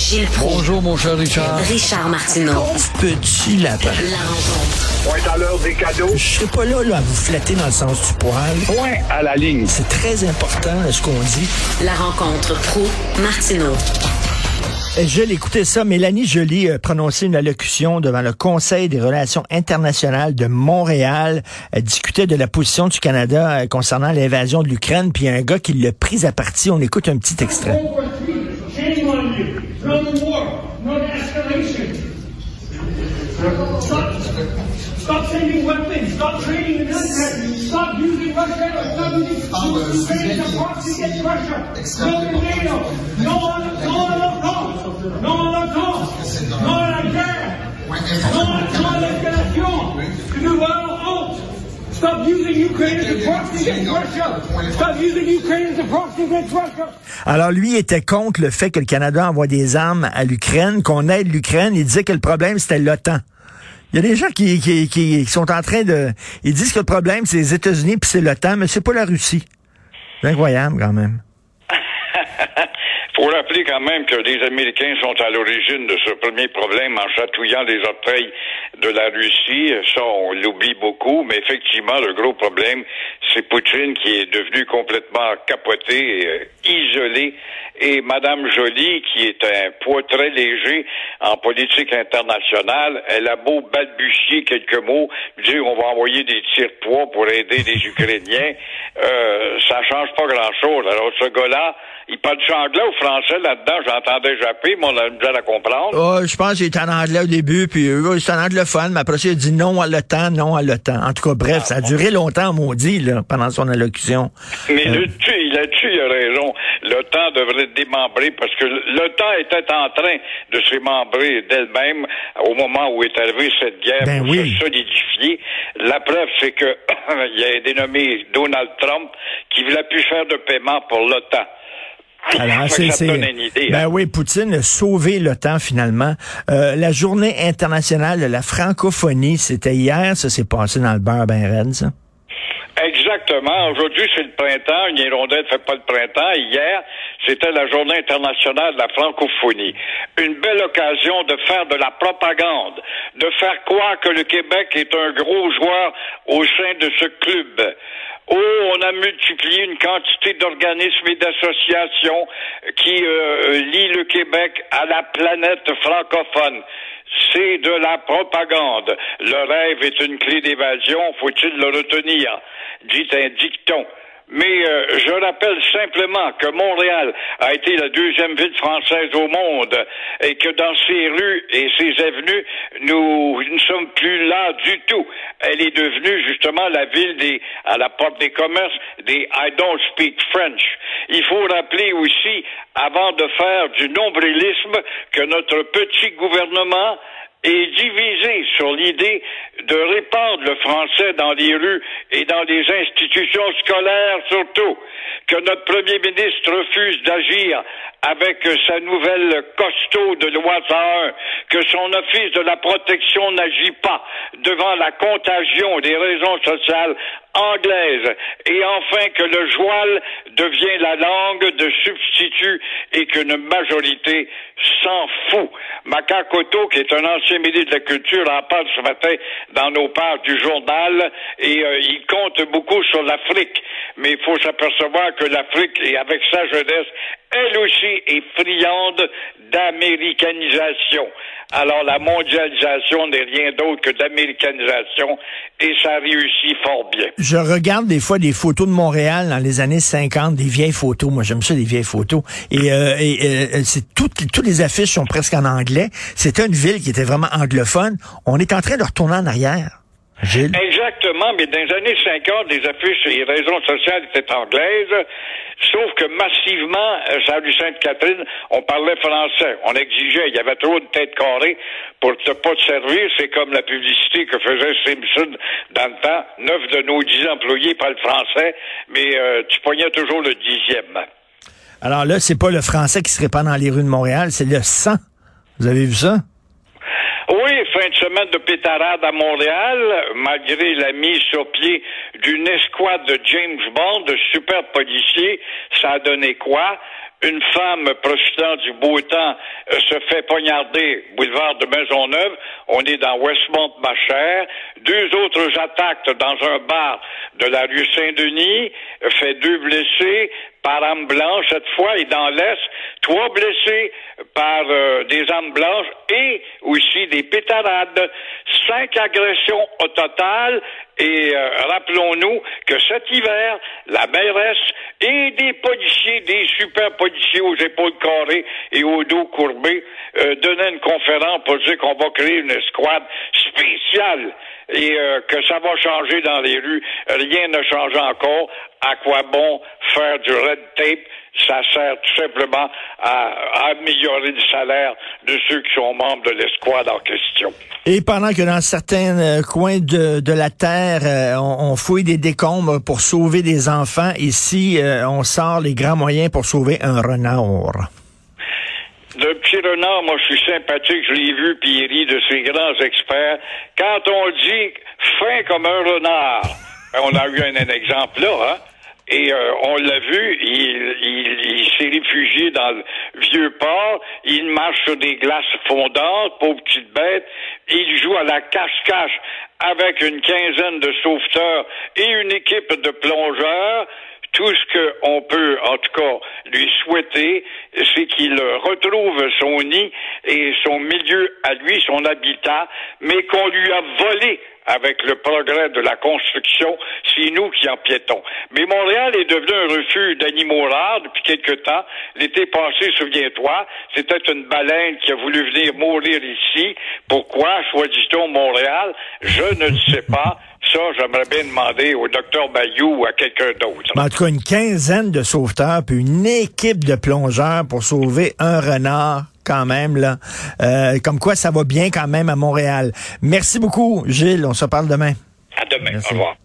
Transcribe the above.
Gilles Proulx. Bonjour, mon cher Richard. Richard Martineau. Petit lapin. La rencontre. Point à l'heure des cadeaux. Je serai pas là, là à vous flatter dans le sens du poil. Point à la ligne. C'est très important ce qu'on dit. La rencontre pro martineau Je l'écoutais ça. Mélanie Joly a prononcé une allocution devant le Conseil des relations internationales de Montréal. Elle discutait de la position du Canada euh, concernant l'invasion de l'Ukraine. Puis il y a un gars qui l'a pris à partie. On écoute un petit extrait. No war, no escalation. Stop, stop sending weapons, stop trading in Russia, stop using Russia or stop using Ukraine as a proxy against Russia. No NATO, no other, no other cause, no other cause, no other guerre, no other guerre, no other no using Ukraine as a proxy against Russia. Stop using Ukraine as a proxy against Russia. Alors lui était contre le fait que le Canada envoie des armes à l'Ukraine, qu'on aide l'Ukraine. Il disait que le problème c'était l'OTAN. Il y a des gens qui, qui, qui sont en train de... Ils disent que le problème c'est les États-Unis puis c'est l'OTAN, mais c'est pas la Russie. C'est incroyable quand même. faut rappeler quand même que les Américains sont à l'origine de ce premier problème en chatouillant les orteils de la Russie. Ça, on l'oublie beaucoup, mais effectivement, le gros problème, c'est Poutine qui est devenu complètement capoté, euh, isolé, et Madame Joly, qui est un poids très léger en politique internationale, elle a beau balbutier quelques mots, dire on va envoyer des tirs-poids pour aider les Ukrainiens, euh, ça change pas grand-chose. Alors ce gars-là, il parle anglais ou français là-dedans, j'entendais japper, mais on a déjà à comprendre. Oh, je pense qu'il était en anglais au début, puis euh, c'est un anglophone, mais après ça, il a dit non à l'OTAN, non à l'OTAN. En tout cas, bref, ça a duré longtemps, maudit, là, pendant son allocution. Mais Euh, là-dessus, il a raison? L'OTAN devrait être démembré parce que l'OTAN était en train de se démembrer d'elle-même au moment où est arrivée cette guerre Ben pour oui. se solidifier. La preuve, c'est que il y a un dénommé Donald Trump qui voulait plus faire de paiement pour l'OTAN. Alors, c'est, ben hein. oui, Poutine a sauvé l'OTAN finalement. Euh, la journée internationale de la francophonie, c'était hier, ça s'est passé dans le beurre ben raide, ça. Exactement. Aujourd'hui, c'est le printemps. Une hirondelle ne fait pas le printemps. Hier, c'était la journée internationale de la francophonie. Une belle occasion de faire de la propagande, de faire croire que le Québec est un gros joueur au sein de ce club. Oh, on a multiplié une quantité d'organismes et d'associations qui euh, lient le Québec à la planète francophone. C'est de la propagande. Le rêve est une clé d'évasion, faut-il le retenir, dit un dicton. Mais euh, je rappelle simplement que Montréal a été la deuxième ville française au monde et que dans ses rues et ses avenues, nous ne sommes plus là du tout. Elle est devenue justement la ville des, à la porte des commerces des I don't speak French. Il faut rappeler aussi, avant de faire du nombrilisme, que notre petit gouvernement est divisé sur l'idée de répandre le français dans les rues et dans les institutions scolaires surtout, que notre premier ministre refuse d'agir avec sa nouvelle costaud de loi 101, que son office de la protection n'agit pas devant la contagion des raisons sociales anglaises, et enfin que le joual devient la langue de substitut et qu'une majorité s'en fout. Macacoto, qui est un ancien ministre de la Culture, en parle ce matin dans nos pages du journal et euh, il compte beaucoup sur l'Afrique. Mais il faut s'apercevoir que l'Afrique, et avec sa jeunesse, elle aussi est friande d'américanisation. Alors la mondialisation n'est rien d'autre que d'américanisation et ça réussit fort bien. Je regarde des fois des photos de Montréal dans les années 50, des vieilles photos. Moi, j'aime ça, des vieilles photos. Et, euh, et, euh, c'est toutes, toutes les affiches sont presque en anglais. C'était une ville qui était vraiment anglophone. On est en train de retourner en arrière. Gilles? Exactement, mais dans les années 50, les affiches et les raisons sociales étaient anglaises, sauf que massivement, euh, la rue Sainte-Catherine, on parlait français. On exigeait, il y avait trop de têtes carrées pour ne pas te servir. C'est comme la publicité que faisait Simpson dans le temps. Neuf de nos dix employés parlent français, mais euh, tu poignais toujours le dixième. Alors là, c'est pas le français qui se répand dans les rues de Montréal, c'est le sang. Vous avez vu ça? Fin de semaine de pétarade à Montréal, malgré la mise sur pied d'une escouade de James Bond, de super policiers, ça a donné quoi? Une femme profitant du beau temps euh, se fait poignarder boulevard de Maisonneuve. On est dans Westmont, ma chère. Deux autres attaques dans un bar de la rue Saint-Denis fait deux blessés par arme blanche cette fois et dans l'Est, trois blessés par euh, des armes blanches et aussi des pétarades. Cinq agressions au total et euh, rappelons-nous que cet hiver, la mairesse et des policiers, des super policiers aux épaules carrées et au dos courbé, euh, donnaient une conférence pour dire qu'on va créer une escouade spéciale et euh, que ça va changer dans les rues. Rien ne change encore. À quoi bon faire du red tape? Ça sert tout simplement à, améliorer le salaire de ceux qui sont membres de l'escouade en question. Et pendant que dans certains euh, coins de, de la Terre, euh, on, on fouille des décombres pour sauver des enfants, ici, euh, on sort les grands moyens pour sauver un renard. Le petit renard, moi, je suis sympathique, je l'ai vu, puis il rit de ces grands experts. Quand on dit fin comme un renard, ben, on a eu un, exemple là, hein? Et euh, on l'a vu, il, il, il s'est réfugié dans le vieux port, il marche sur des glaces fondantes, pauvre petite bête, il joue à la cache-cache avec une quinzaine de sauveteurs et une équipe de plongeurs tout ce qu'on peut, en tout cas, lui souhaiter, c'est qu'il retrouve son nid et son milieu à lui, son habitat, mais qu'on lui a volé avec le progrès de la construction, c'est nous qui empiétons. Mais Montréal est devenu un refuge d'animaux rares depuis quelque temps. L'été passé, souviens-toi, c'était une baleine qui a voulu venir mourir ici. Pourquoi? Choisit-on Montréal? Je ne le sais pas. Ça, j'aimerais bien demander au docteur Bayou ou à quelqu'un d'autre. En tout cas, une quinzaine de sauveteurs, puis une équipe de plongeurs pour sauver un renard quand même là. Euh, comme quoi ça va bien quand même à Montréal. Merci beaucoup, Gilles. On se parle demain. À demain. Merci. Au revoir.